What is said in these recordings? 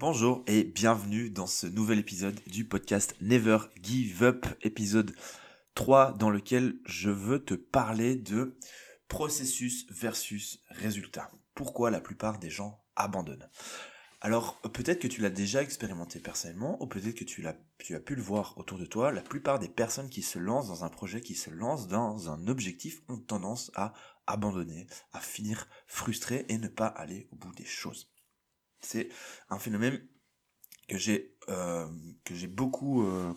Bonjour et bienvenue dans ce nouvel épisode du podcast Never Give Up, épisode 3 dans lequel je veux te parler de processus versus résultat. Pourquoi la plupart des gens abandonnent? Alors peut-être que tu l'as déjà expérimenté personnellement, ou peut-être que tu, as pu le voir autour de toi, la plupart des personnes qui se lancent dans un projet, qui se lancent dans un objectif, ont tendance à abandonner, à finir frustrés et ne pas aller au bout des choses. C'est un phénomène que j'ai euh, que j'ai beaucoup euh,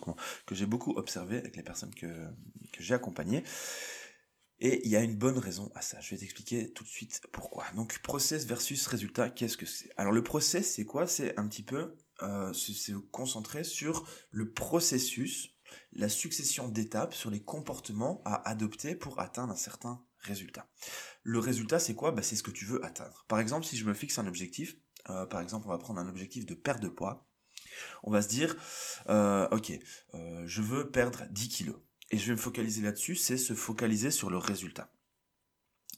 que j'ai beaucoup observé avec les personnes que, que j'ai accompagnées. Et il y a une bonne raison à ça. Je vais t'expliquer tout de suite pourquoi. Donc process versus résultat, qu'est-ce que c'est? Alors le process, c'est quoi? C'est un petit peu euh, se concentrer sur le processus, la succession d'étapes, sur les comportements à adopter pour atteindre un certain résultat. Le résultat, c'est quoi? Bah, C'est ce que tu veux atteindre. Par exemple, si je me fixe un objectif, euh, par exemple, on va prendre un objectif de perte de poids. On va se dire, euh, ok, euh, je veux perdre 10 kilos. Et je vais me focaliser là-dessus, c'est se focaliser sur le résultat.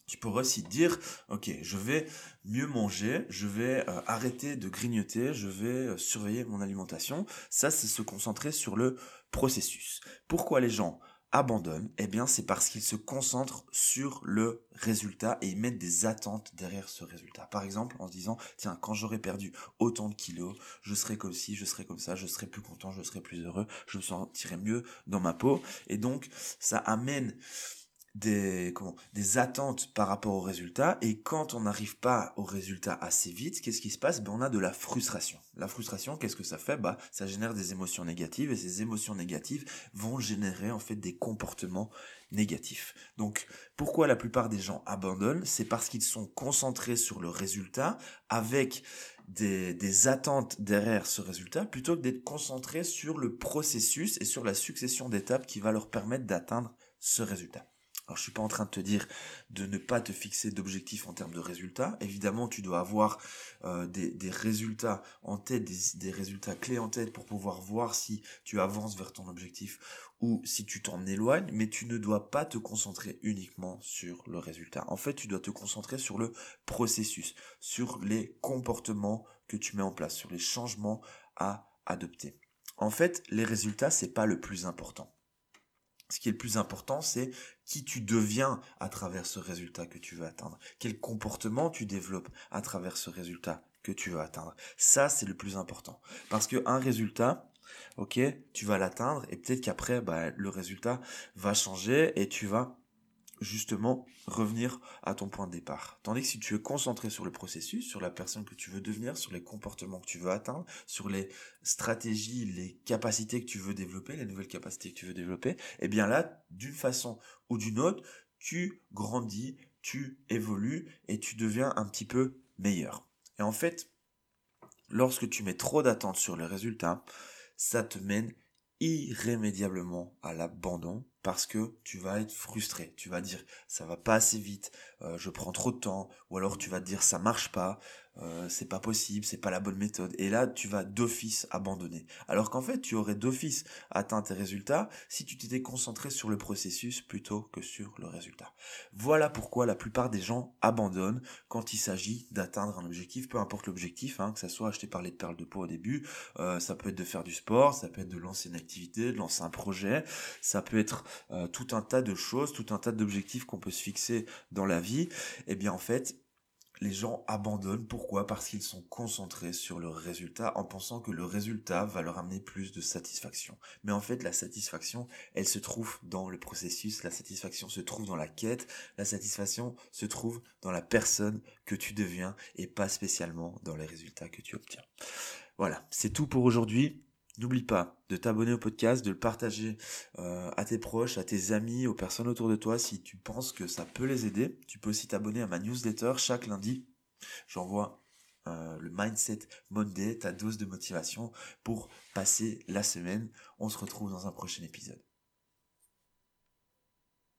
Tu pourrais aussi dire, ok, je vais mieux manger, je vais arrêter de grignoter, je vais surveiller mon alimentation. Ça, c'est se concentrer sur le processus. Pourquoi les gens abandonnent, eh bien c'est parce qu'ils se concentrent sur le résultat et ils mettent des attentes derrière ce résultat. Par exemple, en se disant, tiens, quand j'aurai perdu autant de kilos, je serai comme ci, je serai comme ça, je serai plus content, je serai plus heureux, je me sentirai mieux dans ma peau. Et donc, ça amène des, comment, des attentes par rapport au résultat et quand on n'arrive pas au résultat assez vite, qu'est-ce qui se passe? Ben, On a de la frustration. La frustration, qu'est-ce que ça fait? Bah, Ça génère des émotions négatives et ces émotions négatives vont générer en fait des comportements négatifs. Donc pourquoi la plupart des gens abandonnent? C'est parce qu'ils sont concentrés sur le résultat avec des, des attentes derrière ce résultat plutôt que d'être concentrés sur le processus et sur la succession d'étapes qui va leur permettre d'atteindre ce résultat. Alors je suis pas en train de te dire de ne pas te fixer d'objectifs en termes de résultats. Évidemment, tu dois avoir euh, des, résultats en tête, des, des, résultats clés en tête pour pouvoir voir si tu avances vers ton objectif ou si tu t'en éloignes, mais tu ne dois pas te concentrer uniquement sur le résultat. En fait, tu dois te concentrer sur le processus, sur les comportements que tu mets en place, sur les changements à adopter. En fait, les résultats, c'est pas le plus important. Ce qui est le plus important, c'est qui tu deviens à travers ce résultat que tu veux atteindre. Quel comportement tu développes à travers ce résultat que tu veux atteindre. Ça, c'est le plus important. Parce que un résultat, ok, tu vas l'atteindre et peut-être qu'après, bah, le résultat va changer et tu vas justement revenir à ton point de départ. Tandis que si tu es concentré sur le processus, sur la personne que tu veux devenir, sur les comportements que tu veux atteindre, sur les stratégies, les capacités que tu veux développer, les nouvelles capacités que tu veux développer, eh bien là, d'une façon ou d'une autre, tu grandis, tu évolues et tu deviens un petit peu meilleur. Et en fait, lorsque tu mets trop d'attentes sur les résultats, ça te mène irrémédiablement à l'abandon parce que tu vas être frustré. Tu vas dire ça va pas assez vite, euh, je prends trop de temps, ou alors tu vas dire ça marche pas, euh, c'est pas possible, c'est pas la bonne méthode. Et là, tu vas d'office abandonner. Alors qu'en fait, tu aurais d'office atteint tes résultats si tu t'étais concentré sur le processus plutôt que sur le résultat. Voilà pourquoi la plupart des gens abandonnent quand il s'agit d'atteindre un objectif, peu importe l'objectif, hein, que ça soit acheter parler de perles de peau au début, euh, ça peut être de faire du sport, ça peut être de lancer une activité, de lancer un projet, ça peut être euh, tout un tas de choses, tout un tas d'objectifs qu'on peut se fixer dans la vie. Et eh bien en fait, les gens abandonnent. Pourquoi? Parce qu'ils sont concentrés sur le résultat en pensant que le résultat va leur amener plus de satisfaction. Mais en fait, la satisfaction, elle se trouve dans le processus, la satisfaction se trouve dans la quête, la satisfaction se trouve dans la personne que tu deviens et pas spécialement dans les résultats que tu obtiens. Voilà, c'est tout pour aujourd'hui. N'oublie pas de t'abonner au podcast, de le partager euh, à tes proches, à tes amis, aux personnes autour de toi si tu penses que ça peut les aider. Tu peux aussi t'abonner à ma newsletter chaque lundi. J'envoie euh, le Mindset Monday, ta dose de motivation pour passer la semaine. On se retrouve dans un prochain épisode.